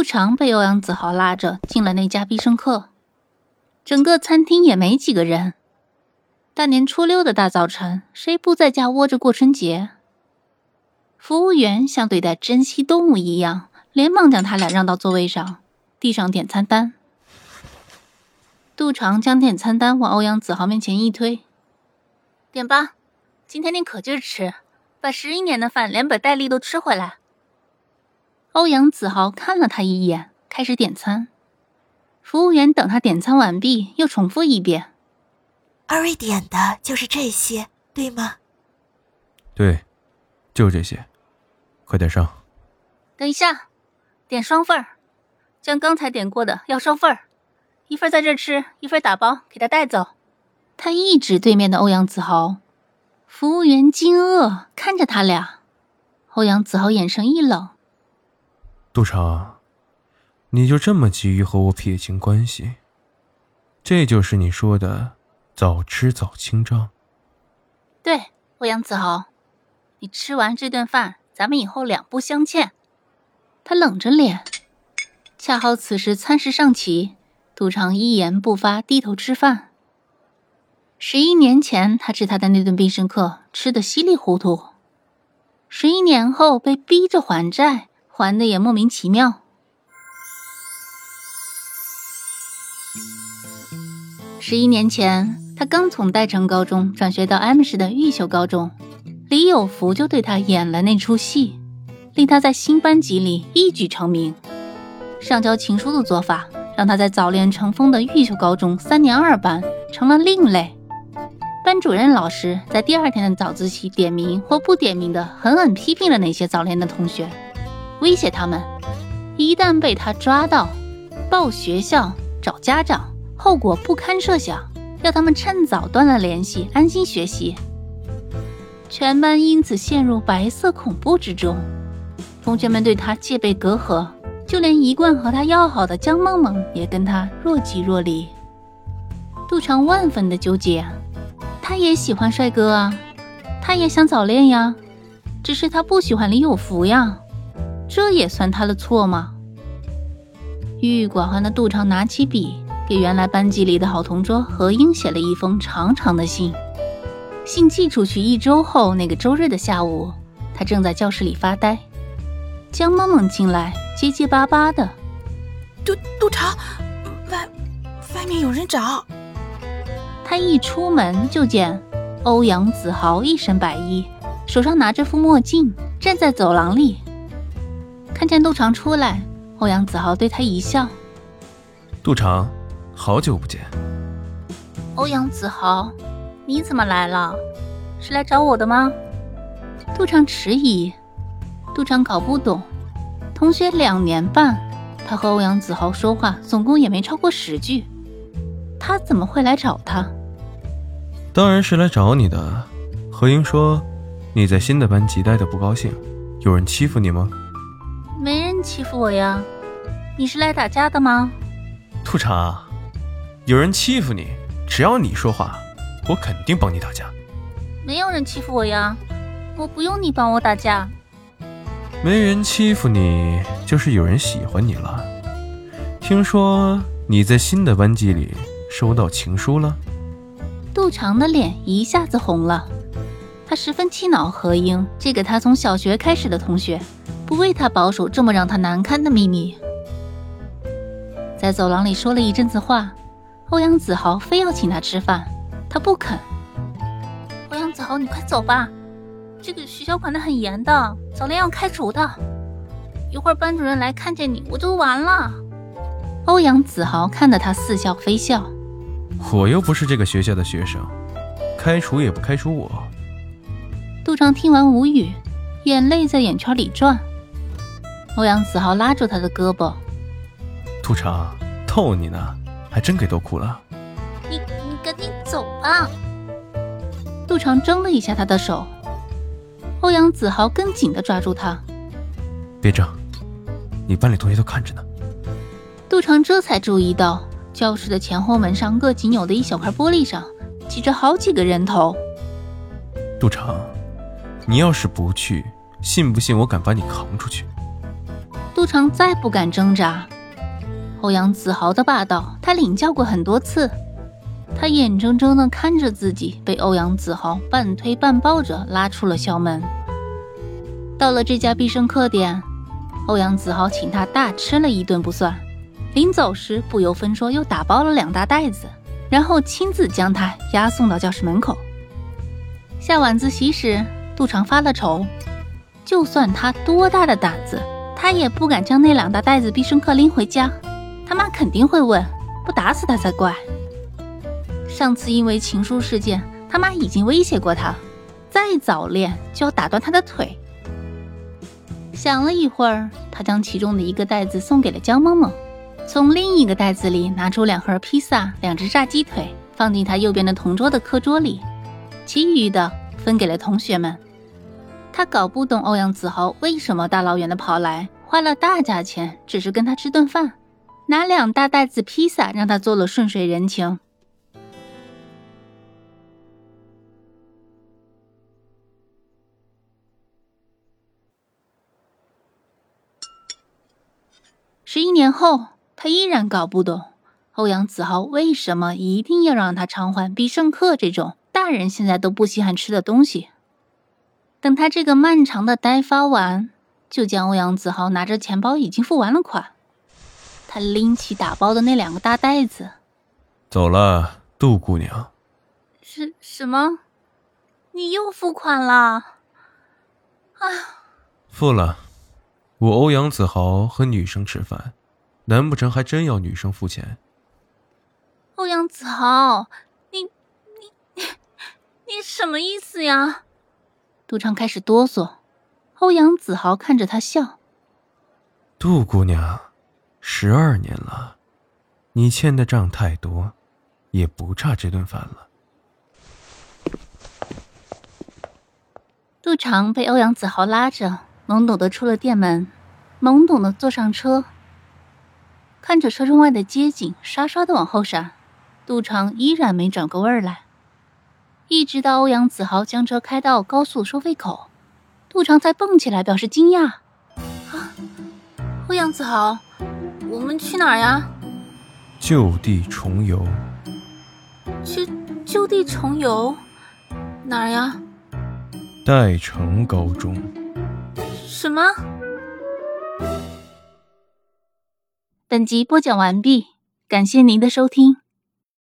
杜长被欧阳子豪拉着进了那家必胜客，整个餐厅也没几个人。大年初六的大早晨，谁不在家窝着过春节？服务员像对待珍稀动物一样，连忙将他俩让到座位上，递上点餐单。杜长将点餐单往欧阳子豪面前一推：“点吧，今天你可劲吃，把十一年的饭连本带利都吃回来。”欧阳子豪看了他一眼，开始点餐。服务员等他点餐完毕，又重复一遍：“二位点的就是这些，对吗？”“对，就这些，快点上。”“等一下，点双份儿，将刚才点过的要双份儿，一份在这吃，一份打包给他带走。”他一指对面的欧阳子豪。服务员惊愕看着他俩，欧阳子豪眼神一冷。杜长，你就这么急于和我撇清关系？这就是你说的早吃早清账？对，欧阳子豪，你吃完这顿饭，咱们以后两不相欠。他冷着脸，恰好此时餐食上齐，杜长一言不发，低头吃饭。十一年前，他吃他的那顿必胜客，吃得稀里糊涂；十一年后，被逼着还债。还的也莫名其妙。十一年前，他刚从代城高中转学到 M 市的玉秀高中，李有福就对他演了那出戏，令他在新班级里一举成名。上交情书的做法，让他在早恋成风的玉秀高中三年二班成了另类。班主任老师在第二天的早自习点名或不点名的狠狠批评了那些早恋的同学。威胁他们，一旦被他抓到，报学校找家长，后果不堪设想。要他们趁早断了联系，安心学习。全班因此陷入白色恐怖之中，同学们对他戒备隔阂，就连一贯和他要好的江梦梦也跟他若即若离。杜长万分的纠结，他也喜欢帅哥啊，他也想早恋呀，只是他不喜欢李有福呀。这也算他的错吗？郁郁寡欢的杜长拿起笔，给原来班级里的好同桌何英写了一封长长的信。信寄出去一周后，那个周日的下午，他正在教室里发呆。江萌萌进来，结结巴巴的：“杜杜长，外外面有人找。”他一出门就见欧阳子豪一身白衣，手上拿着副墨镜，站在走廊里。看见杜长出来，欧阳子豪对他一笑：“杜长，好久不见。”欧阳子豪，你怎么来了？是来找我的吗？杜长迟疑。杜长搞不懂，同学两年半，他和欧阳子豪说话总共也没超过十句，他怎么会来找他？当然是来找你的。何英说，你在新的班级待的不高兴，有人欺负你吗？没人欺负我呀，你是来打架的吗？杜长，有人欺负你，只要你说话，我肯定帮你打架。没有人欺负我呀，我不用你帮我打架。没人欺负你，就是有人喜欢你了。听说你在新的班级里收到情书了？杜长的脸一下子红了，他十分气恼何英这个他从小学开始的同学。不为他保守这么让他难堪的秘密，在走廊里说了一阵子话，欧阳子豪非要请他吃饭，他不肯。欧阳子豪，你快走吧，这个学校管得很严的，早恋要开除的。一会儿班主任来看见你，我就完了。欧阳子豪看得他似笑非笑，我又不是这个学校的学生，开除也不开除我。杜长听完无语。眼泪在眼圈里转。欧阳子豪拉住他的胳膊：“杜长，逗你呢，还真给逗哭了。你你赶紧走吧。”杜长挣了一下他的手，欧阳子豪更紧的抓住他：“别争，你班里同学都看着呢。”杜长这才注意到教室的前后门上各仅有的一小块玻璃上挤着好几个人头。杜长，你要是不去，信不信我敢把你扛出去？杜长再不敢挣扎。欧阳子豪的霸道，他领教过很多次。他眼睁睁的看着自己被欧阳子豪半推半抱着拉出了校门。到了这家必胜客店，欧阳子豪请他大吃了一顿不算，临走时不由分说又打包了两大袋子，然后亲自将他押送到教室门口。下晚自习时，杜长发了愁，就算他多大的胆子，他也不敢将那两大袋子必胜客拎回家，他妈肯定会问，不打死他才怪。上次因为情书事件，他妈已经威胁过他，再早恋就要打断他的腿。想了一会儿，他将其中的一个袋子送给了江萌萌，从另一个袋子里拿出两盒披萨、两只炸鸡腿，放进他右边的同桌的课桌里，其余的分给了同学们。他搞不懂欧阳子豪为什么大老远的跑来，花了大价钱，只是跟他吃顿饭，拿两大袋子披萨让他做了顺水人情。十一年后，他依然搞不懂欧阳子豪为什么一定要让他偿还必胜客这种大人现在都不稀罕吃的东西。等他这个漫长的呆发完，就见欧阳子豪拿着钱包已经付完了款。他拎起打包的那两个大袋子，走了，杜姑娘。什什么？你又付款了？啊，付了。我欧阳子豪和女生吃饭，难不成还真要女生付钱？欧阳子豪，你你你 你什么意思呀？杜昌开始哆嗦。欧阳子豪看着他笑。杜姑娘，十二年了，你欠的账太多，也不差这顿饭了。杜长被欧阳子豪拉着。懵懂的出了店门，懵懂的坐上车，看着车窗外的街景刷刷的往后闪，杜长依然没转过味儿来。一直到欧阳子豪将车开到高速收费口，杜长才蹦起来表示惊讶：“啊，欧阳子豪，我们去哪儿呀？”“就地重游。”“去就地重游？哪儿呀？”“代城高中。”什么？本集播讲完毕，感谢您的收听。